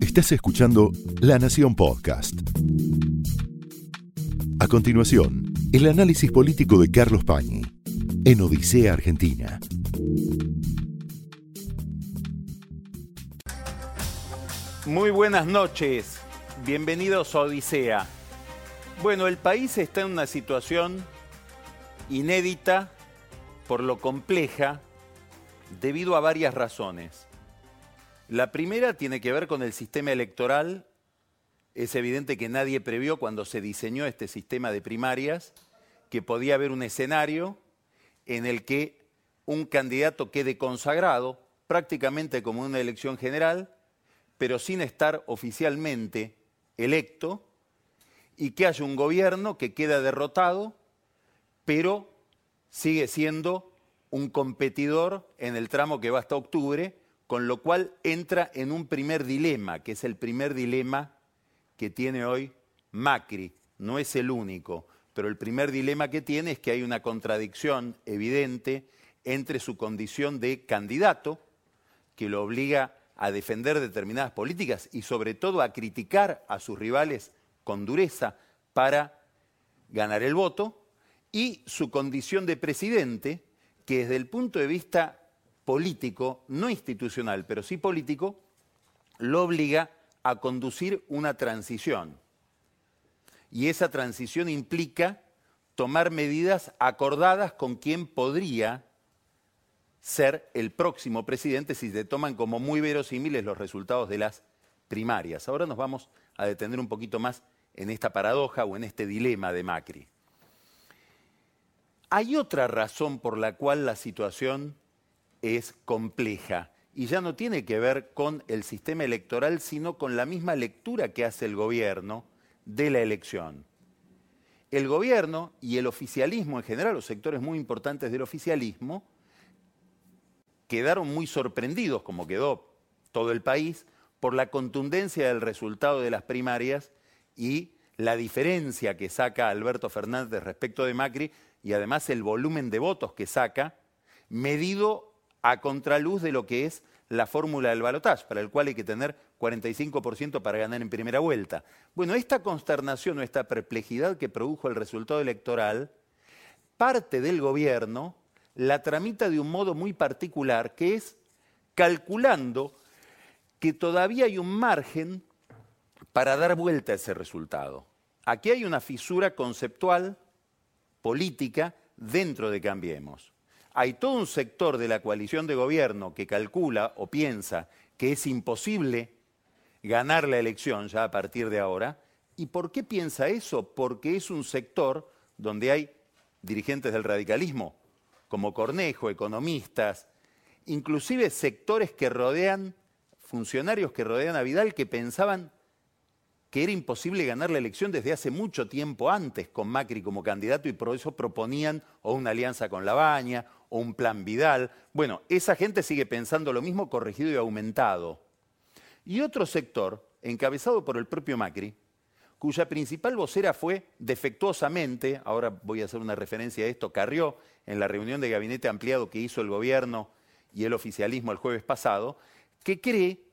Estás escuchando La Nación Podcast. A continuación, el análisis político de Carlos Pañi en Odisea Argentina. Muy buenas noches, bienvenidos a Odisea. Bueno, el país está en una situación inédita por lo compleja debido a varias razones. La primera tiene que ver con el sistema electoral. Es evidente que nadie previó cuando se diseñó este sistema de primarias que podía haber un escenario en el que un candidato quede consagrado prácticamente como una elección general, pero sin estar oficialmente electo, y que haya un gobierno que queda derrotado, pero sigue siendo un competidor en el tramo que va hasta octubre, con lo cual entra en un primer dilema, que es el primer dilema que tiene hoy Macri. No es el único, pero el primer dilema que tiene es que hay una contradicción evidente entre su condición de candidato, que lo obliga a defender determinadas políticas y sobre todo a criticar a sus rivales con dureza para ganar el voto, y su condición de presidente, que desde el punto de vista político, no institucional, pero sí político, lo obliga a conducir una transición. Y esa transición implica tomar medidas acordadas con quien podría ser el próximo presidente si se toman como muy verosímiles los resultados de las primarias. Ahora nos vamos a detener un poquito más en esta paradoja o en este dilema de Macri. Hay otra razón por la cual la situación es compleja y ya no tiene que ver con el sistema electoral, sino con la misma lectura que hace el gobierno de la elección. El gobierno y el oficialismo en general, los sectores muy importantes del oficialismo, quedaron muy sorprendidos, como quedó todo el país, por la contundencia del resultado de las primarias y la diferencia que saca Alberto Fernández respecto de Macri y además el volumen de votos que saca, medido a contraluz de lo que es la fórmula del balotaje, para el cual hay que tener 45% para ganar en primera vuelta. Bueno, esta consternación o esta perplejidad que produjo el resultado electoral, parte del gobierno la tramita de un modo muy particular, que es calculando que todavía hay un margen para dar vuelta a ese resultado. Aquí hay una fisura conceptual, política, dentro de Cambiemos. Hay todo un sector de la coalición de gobierno que calcula o piensa que es imposible ganar la elección ya a partir de ahora. ¿Y por qué piensa eso? Porque es un sector donde hay dirigentes del radicalismo, como Cornejo, economistas, inclusive sectores que rodean, funcionarios que rodean a Vidal que pensaban que era imposible ganar la elección desde hace mucho tiempo antes con Macri como candidato y por eso proponían o una alianza con Labaña o un plan Vidal. Bueno, esa gente sigue pensando lo mismo corregido y aumentado. Y otro sector, encabezado por el propio Macri, cuya principal vocera fue defectuosamente, ahora voy a hacer una referencia a esto, Carrió, en la reunión de gabinete ampliado que hizo el gobierno y el oficialismo el jueves pasado, que cree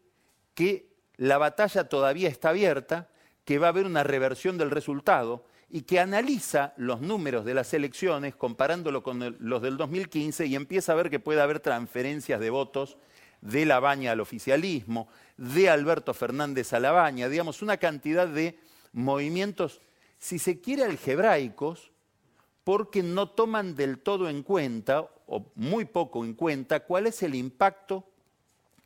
que la batalla todavía está abierta, que va a haber una reversión del resultado y que analiza los números de las elecciones comparándolo con los del 2015 y empieza a ver que puede haber transferencias de votos de la baña al oficialismo, de Alberto Fernández a la baña, digamos, una cantidad de movimientos, si se quiere, algebraicos, porque no toman del todo en cuenta, o muy poco en cuenta, cuál es el impacto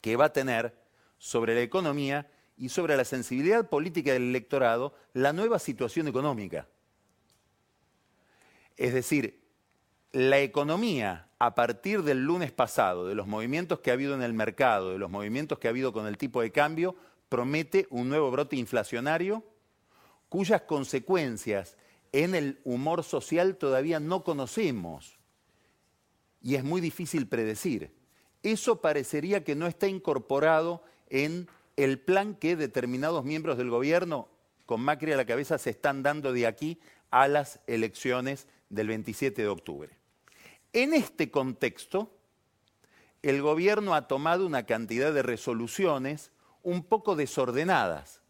que va a tener sobre la economía y sobre la sensibilidad política del electorado la nueva situación económica. Es decir, la economía a partir del lunes pasado, de los movimientos que ha habido en el mercado, de los movimientos que ha habido con el tipo de cambio, promete un nuevo brote inflacionario cuyas consecuencias en el humor social todavía no conocemos y es muy difícil predecir. Eso parecería que no está incorporado en el plan que determinados miembros del gobierno, con Macri a la cabeza, se están dando de aquí a las elecciones del 27 de octubre. En este contexto, el gobierno ha tomado una cantidad de resoluciones un poco desordenadas.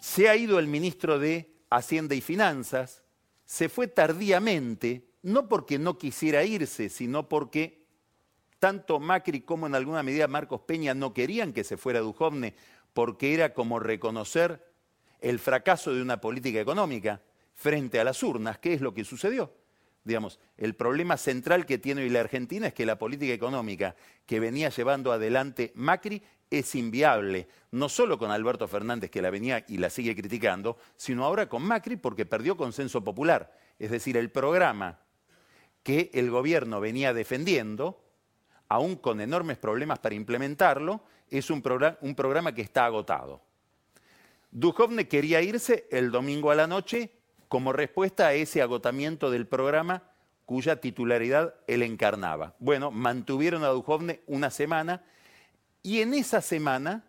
Se ha ido el ministro de Hacienda y Finanzas, se fue tardíamente, no porque no quisiera irse, sino porque tanto Macri como en alguna medida Marcos Peña no querían que se fuera Dujovne, porque era como reconocer el fracaso de una política económica frente a las urnas, que es lo que sucedió. Digamos, el problema central que tiene hoy la Argentina es que la política económica que venía llevando adelante Macri es inviable, no solo con Alberto Fernández, que la venía y la sigue criticando, sino ahora con Macri porque perdió consenso popular. Es decir, el programa que el gobierno venía defendiendo, aún con enormes problemas para implementarlo, es un, programa que está agotado. Duhovne quería irse el domingo a la noche como respuesta a ese agotamiento del programa cuya titularidad él encarnaba. Bueno, mantuvieron a Duhovne una semana y en esa semana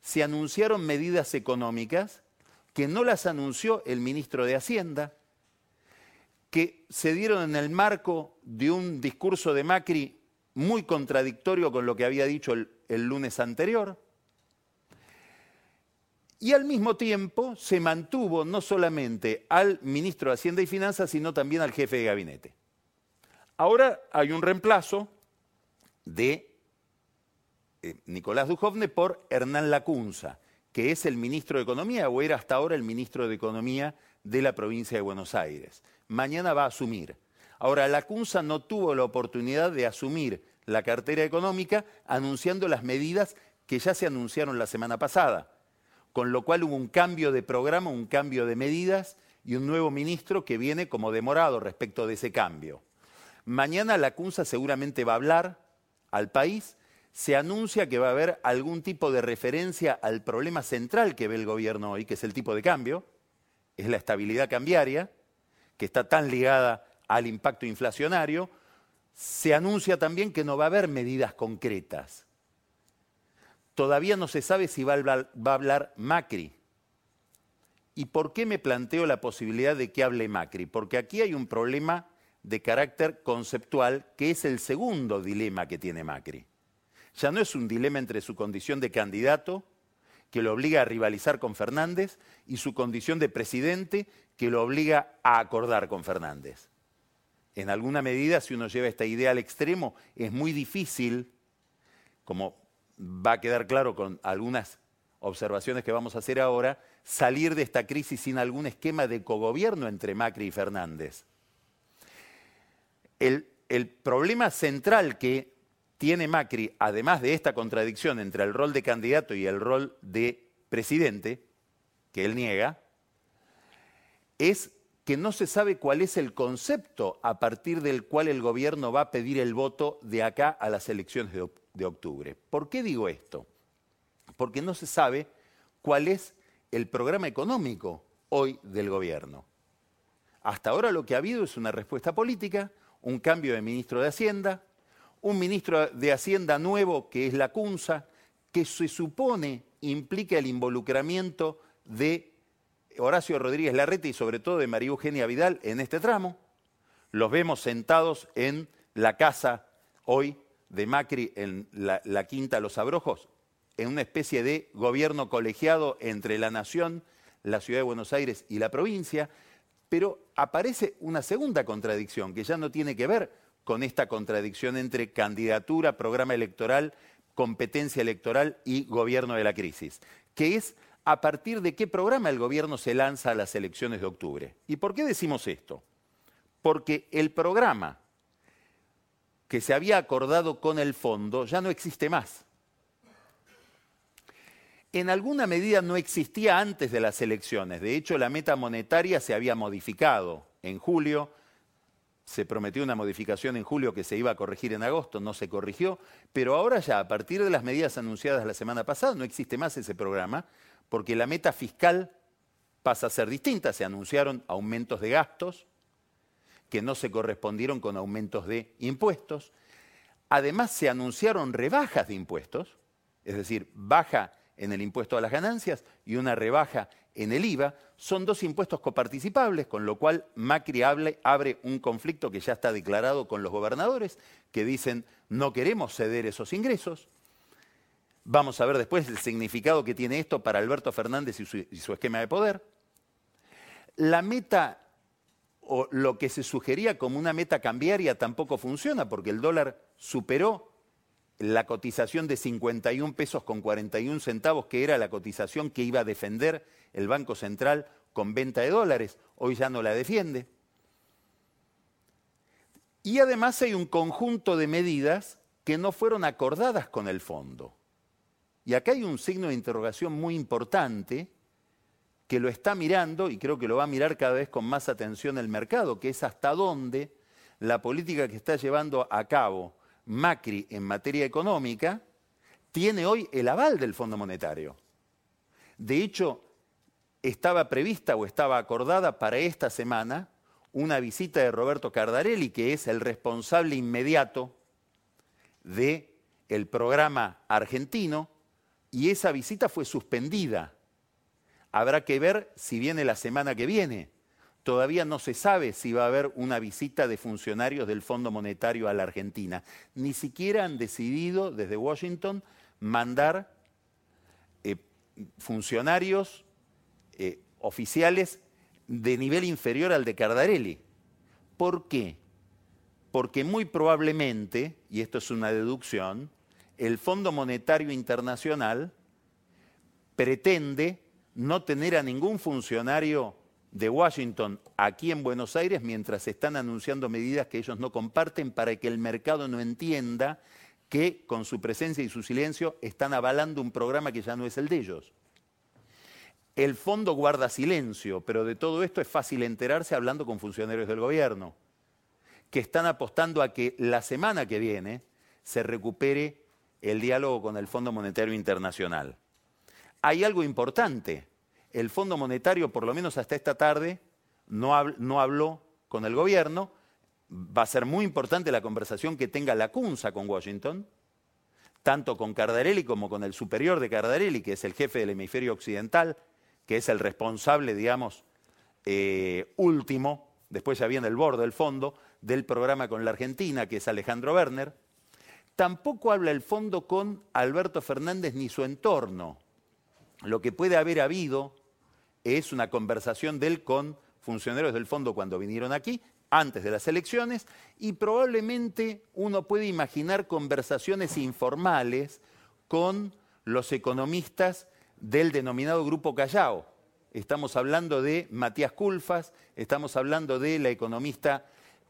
se anunciaron medidas económicas que no las anunció el ministro de Hacienda, que se dieron en el marco de un discurso de Macri muy contradictorio con lo que había dicho el, el lunes anterior. Y al mismo tiempo se mantuvo no solamente al ministro de Hacienda y Finanzas, sino también al jefe de gabinete. Ahora hay un reemplazo de eh, Nicolás Dujovne por Hernán Lacunza, que es el ministro de Economía o era hasta ahora el ministro de Economía de la provincia de Buenos Aires. Mañana va a asumir. Ahora, Lacunza no tuvo la oportunidad de asumir la cartera económica anunciando las medidas que ya se anunciaron la semana pasada, con lo cual hubo un cambio de programa, un cambio de medidas y un nuevo ministro que viene como demorado respecto de ese cambio. Mañana Lacunza seguramente va a hablar al país se anuncia que va a haber algún tipo de referencia al problema central que ve el gobierno hoy, que es el tipo de cambio, es la estabilidad cambiaria, que está tan ligada al impacto inflacionario. Se anuncia también que no va a haber medidas concretas. Todavía no se sabe si va a hablar, Macri. ¿Y por qué me planteo la posibilidad de que hable Macri? Porque aquí hay un problema de carácter conceptual que es el segundo dilema que tiene Macri. Ya no es un dilema entre su condición de candidato, que lo obliga a rivalizar con Fernández, y su condición de presidente, que lo obliga a acordar con Fernández. En alguna medida, si uno lleva esta idea al extremo, es muy difícil, como va a quedar claro con algunas observaciones que vamos a hacer ahora, salir de esta crisis sin algún esquema de cogobierno entre Macri y Fernández. El, el problema central que tiene Macri, además de esta contradicción entre el rol de candidato y el rol de presidente, que él niega, es que no se sabe cuál es el concepto a partir del cual el gobierno va a pedir el voto de acá a las elecciones de, octubre. ¿Por qué digo esto? Porque no se sabe cuál es el programa económico hoy del gobierno. Hasta ahora lo que ha habido es una respuesta política, un cambio de ministro de Hacienda, un ministro de Hacienda nuevo, que es la CUNSA, que se supone implica el involucramiento de Horacio Rodríguez Larreta y sobre todo de María Eugenia Vidal en este tramo. Los vemos sentados en la casa hoy de Macri en la, la Quinta Los Abrojos, en una especie de gobierno colegiado entre la nación, la ciudad de Buenos Aires y la provincia, pero aparece una segunda contradicción que ya no tiene que ver con esta contradicción entre candidatura, programa electoral, competencia electoral y gobierno de la crisis, que es a partir de qué programa el gobierno se lanza a las elecciones de octubre. ¿Y por qué decimos esto? Porque el programa que se había acordado con el fondo ya no existe más. En alguna medida no existía antes de las elecciones. De hecho, la meta monetaria se había modificado en julio se prometió una modificación en julio que se iba a corregir en agosto, no se corrigió, pero ahora ya, a partir de las medidas anunciadas la semana pasada, no existe más ese programa, porque la meta fiscal pasa a ser distinta. Se anunciaron aumentos de gastos que no se correspondieron con aumentos de impuestos. Además, se anunciaron rebajas de impuestos, es decir, baja en el impuesto a las ganancias y una rebaja en el IVA, son dos impuestos coparticipables, con lo cual Macri abre un conflicto que ya está declarado con los gobernadores, que dicen no queremos ceder esos ingresos. Vamos a ver después el significado que tiene esto para Alberto Fernández y su, esquema de poder. La meta o lo que se sugería como una meta cambiaria tampoco funciona porque el dólar superó la cotización de 51 pesos con 41 centavos, que era la cotización que iba a defender el Banco Central con venta de dólares. Hoy ya no la defiende. Y además hay un conjunto de medidas que no fueron acordadas con el fondo. Y acá hay un signo de interrogación muy importante que lo está mirando y creo que lo va a mirar cada vez con más atención el mercado, que es hasta dónde la política que está llevando a cabo Macri en materia económica tiene hoy el aval del Fondo Monetario. De hecho, estaba prevista o estaba acordada para esta semana una visita de Roberto Cardarelli, que es el responsable inmediato del el programa argentino, y esa visita fue suspendida. Habrá que ver si viene la semana que viene. Todavía no se sabe si va a haber una visita de funcionarios del Fondo Monetario a la Argentina. Ni siquiera han decidido desde Washington mandar eh, funcionarios eh, oficiales de nivel inferior al de Cardarelli. ¿Por qué? Porque muy probablemente, y esto es una deducción, el Fondo Monetario Internacional pretende no tener a ningún funcionario de Washington aquí en Buenos Aires mientras están anunciando medidas que ellos no comparten para que el mercado no entienda que con su presencia y su silencio están avalando un programa que ya no es el de ellos. El fondo guarda silencio, pero de todo esto es fácil enterarse hablando con funcionarios del gobierno, que están apostando a que la semana que viene se recupere el diálogo con el Fondo Monetario Internacional. Hay algo importante el Fondo Monetario, por lo menos hasta esta tarde, no, habló con el gobierno. Va a ser muy importante la conversación que tenga la CUNSA con Washington, tanto con Cardarelli como con el superior de Cardarelli, que es el jefe del hemisferio occidental, que es el responsable, digamos, eh, último, después ya viene el borde del fondo, del programa con la Argentina, que es Alejandro Werner. Tampoco habla el fondo con Alberto Fernández ni su entorno. Lo que puede haber habido es una conversación de él con funcionarios del fondo cuando vinieron aquí, antes de las elecciones, y probablemente uno puede imaginar conversaciones informales con los economistas del denominado Grupo Callao. Estamos hablando de Matías Culfas, estamos hablando de la economista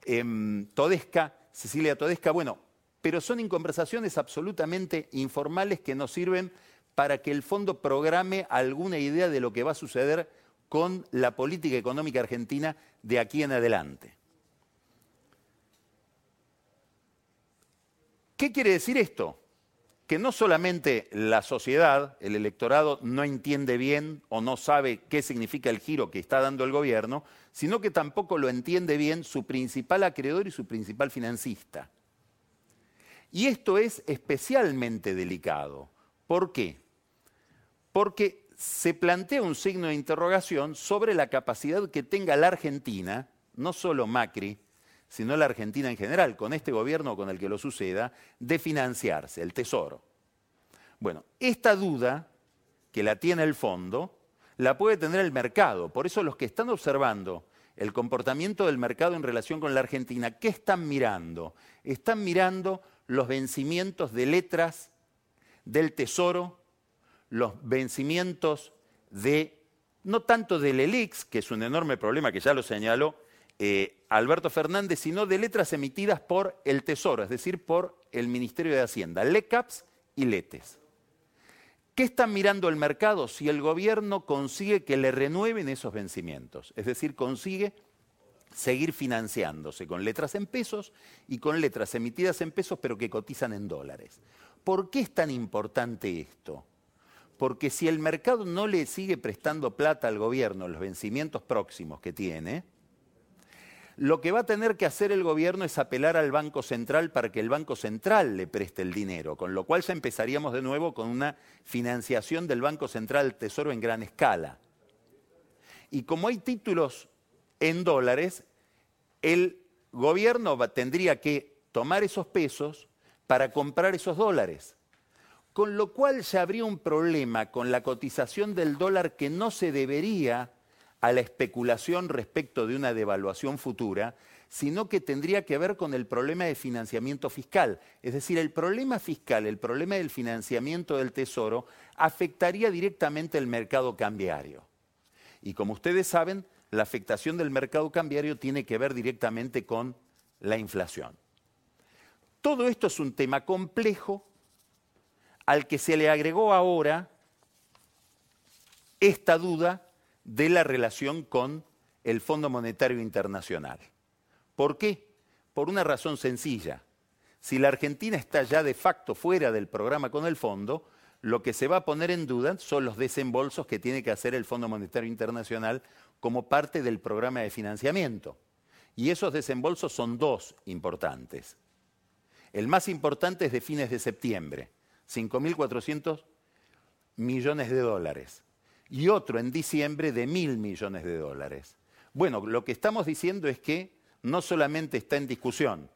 em, Todesca, Cecilia Todesca, bueno, pero son conversaciones absolutamente informales que nos sirven para que el fondo programe alguna idea de lo que va a suceder con la política económica argentina de aquí en adelante. ¿Qué quiere decir esto? Que no solamente la sociedad, el electorado, no entiende bien o no sabe qué significa el giro que está dando el gobierno, sino que tampoco lo entiende bien su principal acreedor y su principal financista. Y esto es especialmente delicado. ¿Por qué? Porque se plantea un signo de interrogación sobre la capacidad que tenga la Argentina, no solo Macri, sino la Argentina en general, con este gobierno con el que lo suceda, de financiarse, el Tesoro. Bueno, esta duda, que la tiene el fondo, la puede tener el mercado. Por eso los que están observando el comportamiento del mercado en relación con la Argentina, ¿qué están mirando? Están mirando los vencimientos de letras del Tesoro los vencimientos de, no tanto del ELIX, que es un enorme problema que ya lo señaló eh, Alberto Fernández, sino de letras emitidas por el Tesoro, es decir, por el Ministerio de Hacienda, LECAPS y LETES. ¿Qué están mirando el mercado? Si el gobierno consigue que le renueven esos vencimientos, es decir, consigue seguir financiándose con letras en pesos y con letras emitidas en pesos pero que cotizan en dólares. ¿Por qué es tan importante esto? Porque si el mercado no le sigue prestando plata al gobierno los vencimientos próximos que tiene, lo que va a tener que hacer el gobierno es apelar al Banco Central para que el Banco Central le preste el dinero, con lo cual ya empezaríamos de nuevo con una financiación del Banco Central Tesoro en gran escala. Y como hay títulos en dólares, el gobierno tendría que tomar esos pesos para comprar esos dólares con lo cual ya habría un problema con la cotización del dólar que no se debería a la especulación respecto de una devaluación futura, sino que tendría que ver con el problema de financiamiento fiscal. Es decir, el problema fiscal, el problema del financiamiento del Tesoro, afectaría directamente el mercado cambiario. Y como ustedes saben, la afectación del mercado cambiario tiene que ver directamente con la inflación. Todo esto es un tema complejo al que se le agregó ahora esta duda de la relación con el Fondo Monetario Internacional. ¿Por qué? Por una razón sencilla. Si la Argentina está ya de facto fuera del programa con el fondo, lo que se va a poner en duda son los desembolsos que tiene que hacer el Fondo Monetario Internacional como parte del programa de financiamiento. Y esos desembolsos son dos importantes. El más importante es de fines de septiembre, 5.400 millones de dólares. Y otro en diciembre de mil millones de dólares. Bueno, lo que estamos diciendo es que no solamente está en discusión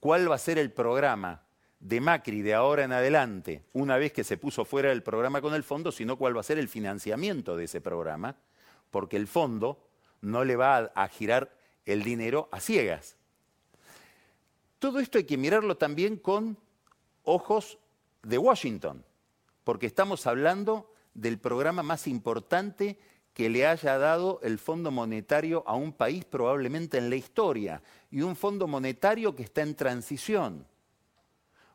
cuál va a ser el programa de Macri de ahora en adelante, una vez que se puso fuera del programa con el fondo, sino cuál va a ser el financiamiento de ese programa, porque el fondo no le va a, girar el dinero a ciegas. Todo esto hay que mirarlo también con ojos de Washington, porque estamos hablando del programa más importante que le haya dado el Fondo Monetario a un país probablemente en la historia, y un Fondo Monetario que está en transición.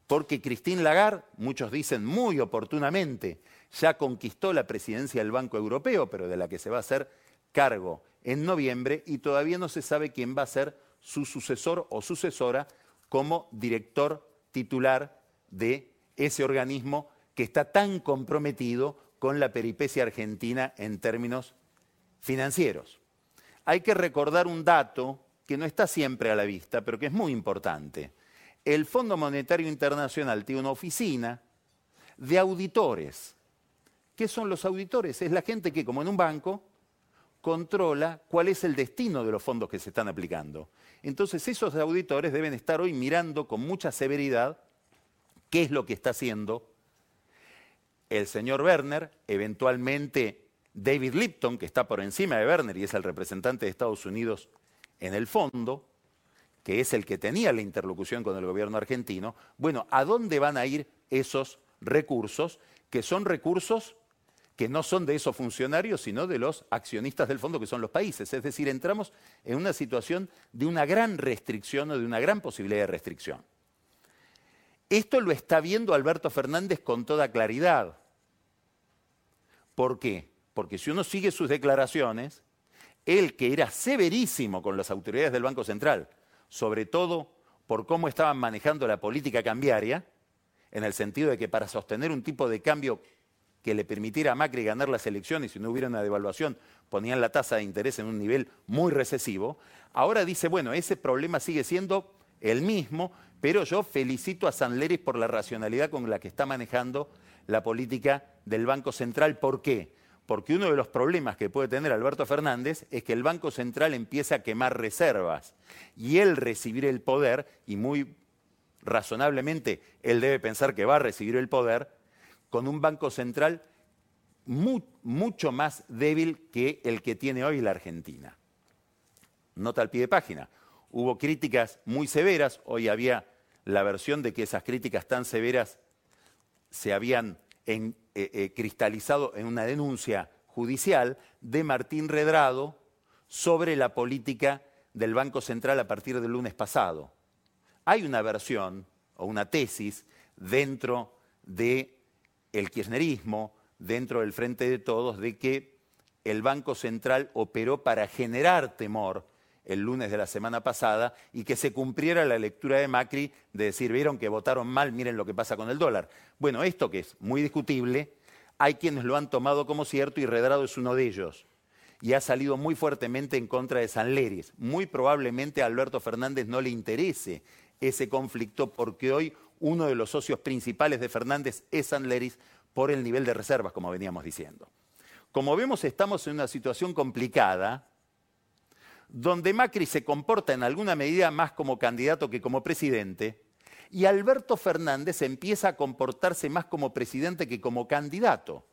Porque Christine Lagarde, muchos dicen muy oportunamente, ya conquistó la presidencia del Banco Europeo, pero de la que se va a hacer cargo en noviembre, y todavía no se sabe quién va a ser su sucesor o sucesora como director titular de ese organismo que está tan comprometido con la peripecia argentina en términos financieros. Hay que recordar un dato que no está siempre a la vista, pero que es muy importante. El Fondo Monetario Internacional tiene una oficina de auditores. ¿Qué son los auditores? Es la gente que, como en un banco, controla cuál es el destino de los fondos que se están aplicando. Entonces esos auditores deben estar hoy mirando con mucha severidad qué es lo que está haciendo el señor Werner, eventualmente David Lipton, que está por encima de Werner y es el representante de Estados Unidos en el fondo, que es el que tenía la interlocución con el gobierno argentino, bueno, ¿a dónde van a ir esos recursos? Que son recursos que no son de esos funcionarios, sino de los accionistas del fondo, que son los países. Es decir, entramos en una situación de una gran restricción o de una gran posibilidad de restricción. Esto lo está viendo Alberto Fernández con toda claridad. ¿Por qué? Porque si uno sigue sus declaraciones, él que era severísimo con las autoridades del Banco Central, sobre todo por cómo estaban manejando la política cambiaria, en el sentido de que para sostener un tipo de cambio que le permitiera a Macri ganar las elecciones y no hubiera una devaluación, ponían la tasa de interés en un nivel muy recesivo, ahora dice, bueno, ese problema sigue siendo el mismo, pero yo felicito a Sanleris por la racionalidad con la que está manejando la política del Banco Central. ¿Por qué? Porque uno de los problemas que puede tener Alberto Fernández es que el Banco Central empiece a quemar reservas y él recibir el poder, y muy razonablemente él debe pensar que va a recibir el poder, con un Banco Central mucho más débil que el que tiene hoy la Argentina. Nota al pie de página hubo críticas muy severas, hoy había la versión de que esas críticas tan severas se habían eh, eh, cristalizado en una denuncia judicial de Martín Redrado sobre la política del Banco Central a partir del lunes pasado. Hay una versión o una tesis dentro del kirchnerismo, dentro del Frente de Todos, de que el Banco Central operó para generar temor el lunes de la semana pasada y que se cumpliera la lectura de Macri de decir, vieron que votaron mal, miren lo que pasa con el dólar. Bueno, esto que es muy discutible, hay quienes lo han tomado como cierto y Redrado es uno de ellos. Y ha salido muy fuertemente en contra de San Leris. Muy probablemente a Alberto Fernández no le interese ese conflicto porque hoy uno de los socios principales de Fernández es San Leris por el nivel de reservas, como veníamos diciendo. Como vemos, estamos en una situación complicada donde Macri se comporta en alguna medida más como candidato que como presidente, Y Alberto Fernández empieza a comportarse más como presidente que como candidato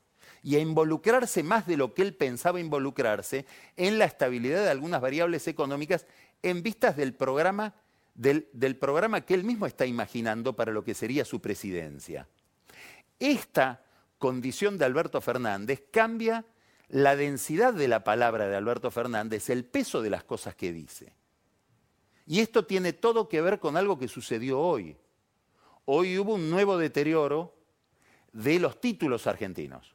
y a involucrarse más de lo que él pensaba involucrarse en la estabilidad de algunas variables económicas en vistas del programa, del, del programa que él mismo está imaginando para lo que sería su presidencia. Esta condición de Alberto Fernández cambia la densidad de la palabra de Alberto Fernández, el peso de las cosas que dice. Y esto tiene todo que ver con algo que sucedió hoy. Hoy hubo un nuevo deterioro de los títulos argentinos,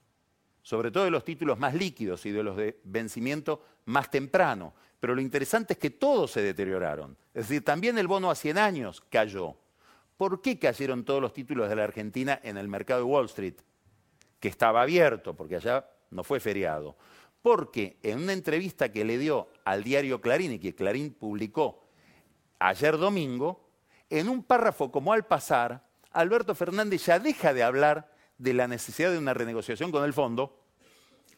sobre todo de los títulos más líquidos y de los de vencimiento más temprano. Pero lo interesante es que todos se deterioraron. Es decir, también el bono a 100 años cayó. ¿Por qué cayeron todos los títulos de la Argentina en el mercado de Wall Street? Que estaba abierto, porque allá no fue feriado. Porque en una entrevista que le dio al diario Clarín y que Clarín publicó ayer domingo, en un párrafo como al pasar, Alberto Fernández ya deja de hablar de la necesidad de una renegociación con el fondo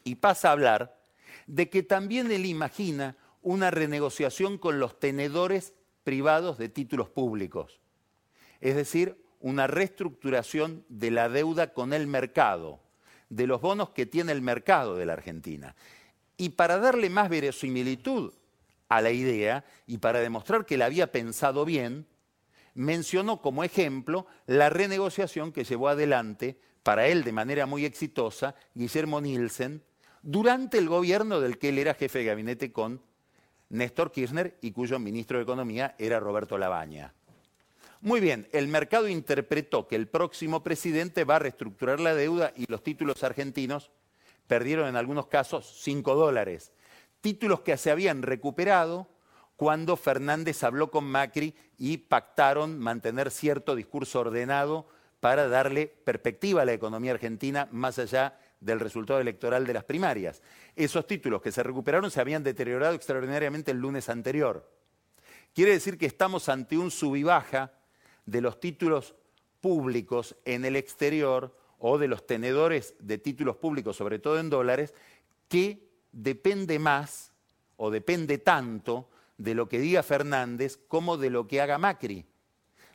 y pasa a hablar de que también él imagina una renegociación con los tenedores privados de títulos públicos. Es decir, una reestructuración de la deuda con el mercado, de los bonos que tiene el mercado de la Argentina. Y para darle más verosimilitud a la idea y para demostrar que la había pensado bien, mencionó como ejemplo la renegociación que llevó adelante, para él de manera muy exitosa, Guillermo Nielsen, durante el gobierno del que él era jefe de gabinete con Néstor Kirchner y cuyo ministro de Economía era Roberto Labaña. Muy bien, el mercado interpretó que el próximo presidente va a reestructurar la deuda y los títulos argentinos perdieron en algunos casos 5 dólares. Títulos que se habían recuperado cuando Fernández habló con Macri y pactaron mantener cierto discurso ordenado para darle perspectiva a la economía argentina más allá del resultado electoral de las primarias. Esos títulos que se recuperaron se habían deteriorado extraordinariamente el lunes anterior. Quiere decir que estamos ante un sub y baja de los títulos públicos en el exterior o de los tenedores de títulos públicos, sobre todo en dólares, que depende más o depende tanto de lo que diga Fernández como de lo que haga Macri.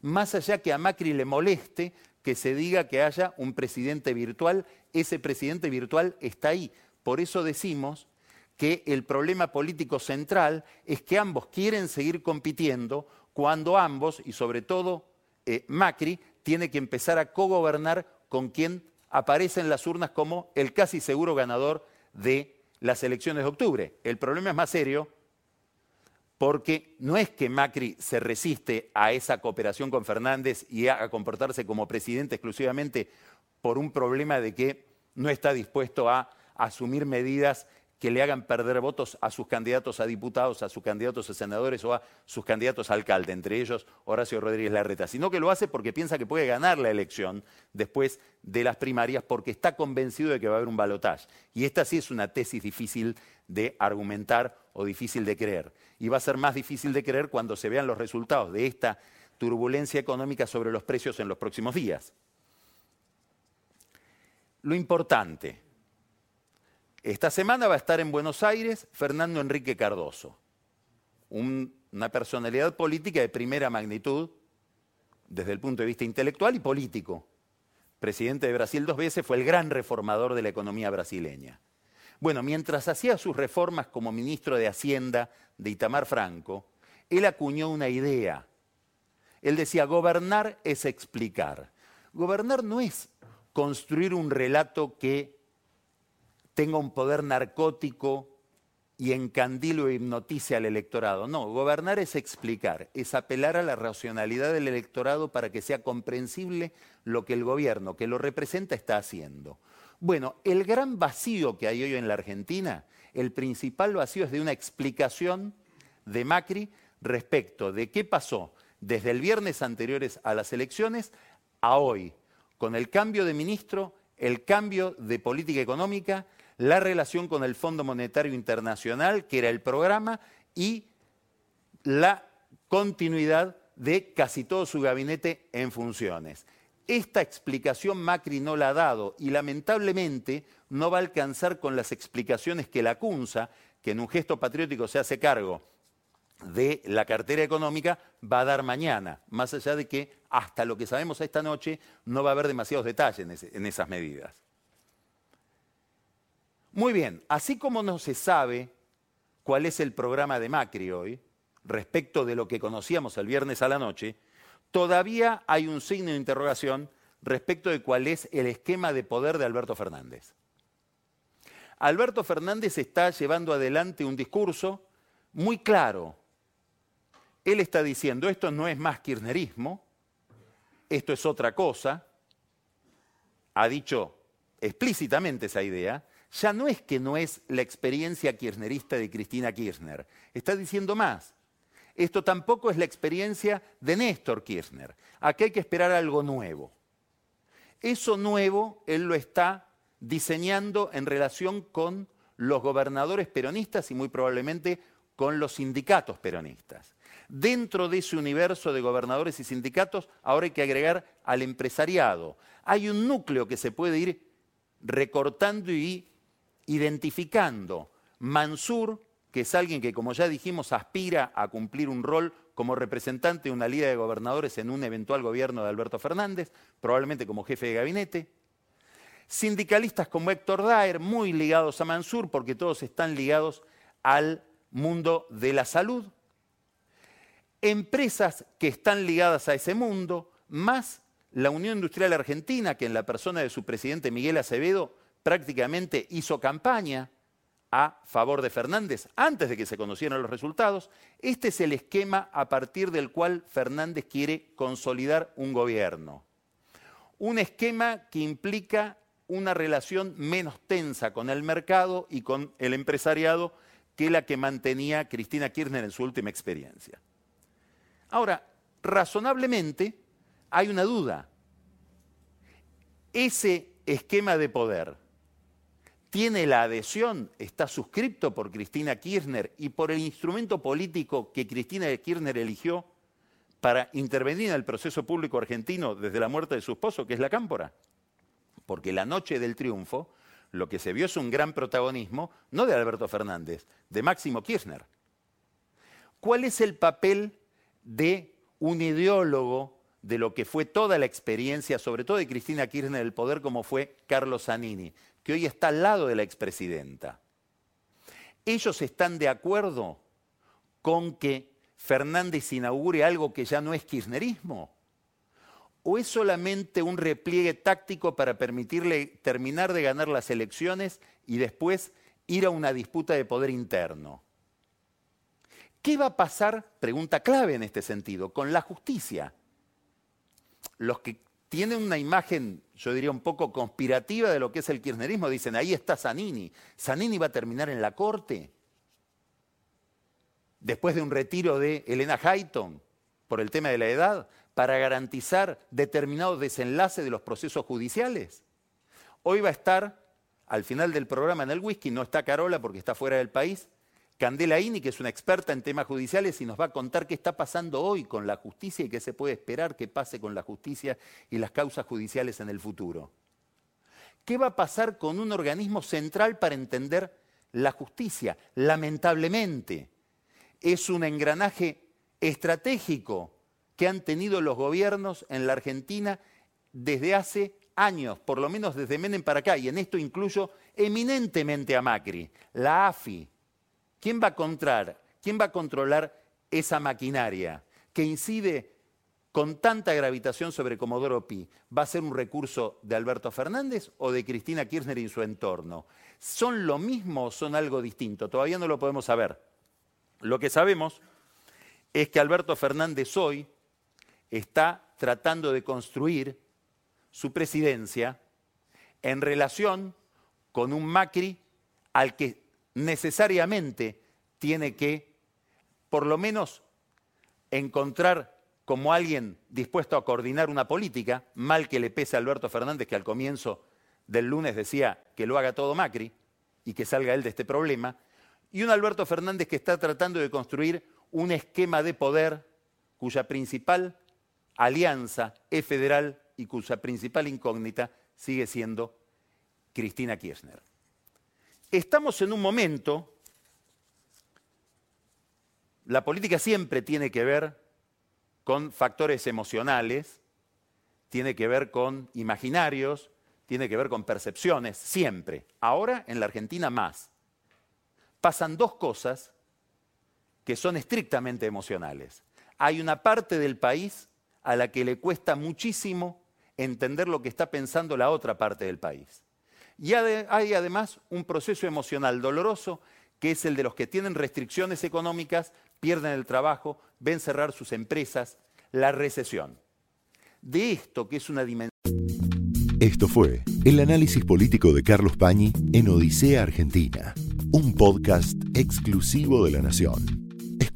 Más allá que a Macri le moleste que se diga que haya un presidente virtual, ese presidente virtual está ahí. Por eso decimos que el problema político central es que ambos quieren seguir compitiendo cuando ambos, y sobre todo eh, Macri tiene que empezar a cogobernar con quien aparece en las urnas como el casi seguro ganador de las elecciones de octubre. El problema es más serio porque no es que Macri se resiste a esa cooperación con Fernández y a comportarse como presidente exclusivamente por un problema de que no está dispuesto a asumir medidas que le hagan perder votos a sus candidatos a diputados, a sus candidatos a senadores o a sus candidatos a alcalde, entre ellos Horacio Rodríguez Larreta, sino que lo hace porque piensa que puede ganar la elección después de las primarias porque está convencido de que va a haber un balotaje. Y esta sí es una tesis difícil de argumentar o difícil de creer. Y va a ser más difícil de creer cuando se vean los resultados de esta turbulencia económica sobre los precios en los próximos días. Lo importante, esta semana va a estar en Buenos Aires Fernando Enrique Cardoso, una personalidad política de primera magnitud desde el punto de vista intelectual y político. Presidente de Brasil dos veces, fue el gran reformador de la economía brasileña. Bueno, mientras hacía sus reformas como ministro de Hacienda de Itamar Franco, él acuñó una idea. Él decía, gobernar es explicar. Gobernar no es construir un relato que tenga un poder narcótico y encandile o hipnotice al electorado. No, gobernar es explicar, es apelar a la racionalidad del electorado para que sea comprensible lo que el gobierno que lo representa está haciendo. Bueno, el gran vacío que hay hoy en la Argentina, el principal vacío es de una explicación de Macri respecto de qué pasó desde el viernes anteriores a las elecciones a hoy, con el cambio de ministro, el cambio de política económica, la relación con el Fondo Monetario Internacional, que era el programa, y la continuidad de casi todo su gabinete en funciones. Esta explicación Macri no la ha dado y lamentablemente no va a alcanzar con las explicaciones que la CUNSA, que en un gesto patriótico se hace cargo de la cartera económica va a dar mañana, más allá de que hasta lo que sabemos esta noche no va a haber demasiados detalles en, esas medidas. Muy bien, así como no se sabe cuál es el programa de Macri hoy, respecto de lo que conocíamos el viernes a la noche, todavía hay un signo de interrogación respecto de cuál es el esquema de poder de Alberto Fernández. Alberto Fernández está llevando adelante un discurso muy claro. Él está diciendo, esto no es más kirchnerismo, esto es otra cosa. Ha dicho explícitamente esa idea. Ya no es que no es la experiencia kirchnerista de Cristina Kirchner. Está diciendo más. Esto tampoco es la experiencia de Néstor Kirchner. Aquí hay que esperar algo nuevo. Eso nuevo él lo está diseñando en relación con los gobernadores peronistas y muy probablemente con los sindicatos peronistas. Dentro de ese universo de gobernadores y sindicatos, ahora hay que agregar al empresariado. Hay un núcleo que se puede ir recortando y identificando. Mansur que es alguien que, como ya dijimos, aspira a cumplir un rol como representante de una liga de gobernadores en un eventual gobierno de Alberto Fernández, probablemente como jefe de gabinete. Sindicalistas como Héctor Daer, muy ligados a Mansur, porque todos están ligados al mundo de la salud. Empresas que están ligadas a ese mundo, más la Unión Industrial Argentina, que en la persona de su presidente Miguel Acevedo prácticamente hizo campaña a favor de Fernández antes de que se conocieran los resultados. Este es el esquema a partir del cual Fernández quiere consolidar un gobierno. Un esquema que implica una relación menos tensa con el mercado y con el empresariado que la que mantenía Cristina Kirchner en su última experiencia. Ahora, razonablemente hay una duda. Ese esquema de poder tiene la adhesión, está suscripto por Cristina Kirchner y por el instrumento político que Cristina Kirchner eligió para intervenir en el proceso público argentino desde la muerte de su esposo, que es la cámpora. Porque la noche del triunfo, lo que se vio es un gran protagonismo, no de Alberto Fernández, de Máximo Kirchner. ¿Cuál es el papel de un ideólogo de lo que fue toda la experiencia, sobre todo de Cristina Kirchner, del poder, como fue Carlos Zanini? Que hoy está al lado de la expresidenta. ¿Ellos están de acuerdo con que Fernández inaugure algo que ya no es kirchnerismo? ¿O es solamente un repliegue táctico para permitirle terminar de ganar las elecciones y después ir a una disputa de poder interno? ¿Qué va a pasar, pregunta clave en este sentido, con la justicia? Los que tiene una imagen, yo diría, un poco conspirativa de lo que es el kirchnerismo. Dicen, ahí está Zanini. ¿Zanini va a terminar en la corte? Después de un retiro de Elena Hayton por el tema de la edad, para garantizar determinado desenlace de los procesos judiciales. Hoy va a estar, al final del programa en el whisky, no está Carola porque está fuera del país, Candela Ini, que es una experta en temas judiciales, y nos va a contar qué está pasando hoy con la justicia y qué se puede esperar que pase con la justicia y las causas judiciales en el futuro. ¿Qué va a pasar con un organismo central para entender la justicia? Lamentablemente, es un engranaje estratégico que han tenido los gobiernos en la Argentina desde hace años, por lo menos desde Menem para acá, y en esto incluyo eminentemente a Macri, la AFI, ¿Quién va a controlar, quién va a controlar esa maquinaria que incide con tanta gravitación sobre Comodoro Pi? ¿Va a ser un recurso de Alberto Fernández o de Cristina Kirchner y su entorno? ¿Son lo mismo o son algo distinto? Todavía no lo podemos saber. Lo que sabemos es que Alberto Fernández hoy está tratando de construir su presidencia en relación con un Macri al que necesariamente tiene que, por lo menos, encontrar como alguien dispuesto a coordinar una política, mal que le pese a Alberto Fernández, que al comienzo del lunes decía que lo haga todo Macri y que salga él de este problema, y un Alberto Fernández que está tratando de construir un esquema de poder cuya principal alianza es federal y cuya principal incógnita sigue siendo Cristina Kirchner estamos en un momento la política siempre tiene que ver con factores emocionales, tiene que ver con imaginarios, tiene que ver con percepciones, siempre. Ahora en la Argentina más. Pasan dos cosas que son estrictamente emocionales. Hay una parte del país a la que le cuesta muchísimo entender lo que está pensando la otra parte del país. Y hay además un proceso emocional doloroso que es el de los que tienen restricciones económicas, pierden el trabajo, ven cerrar sus empresas, la recesión. De esto, que es una dimensión esto fue el análisis político de Carlos Pañi en Odisea Argentina, un podcast exclusivo de La Nación.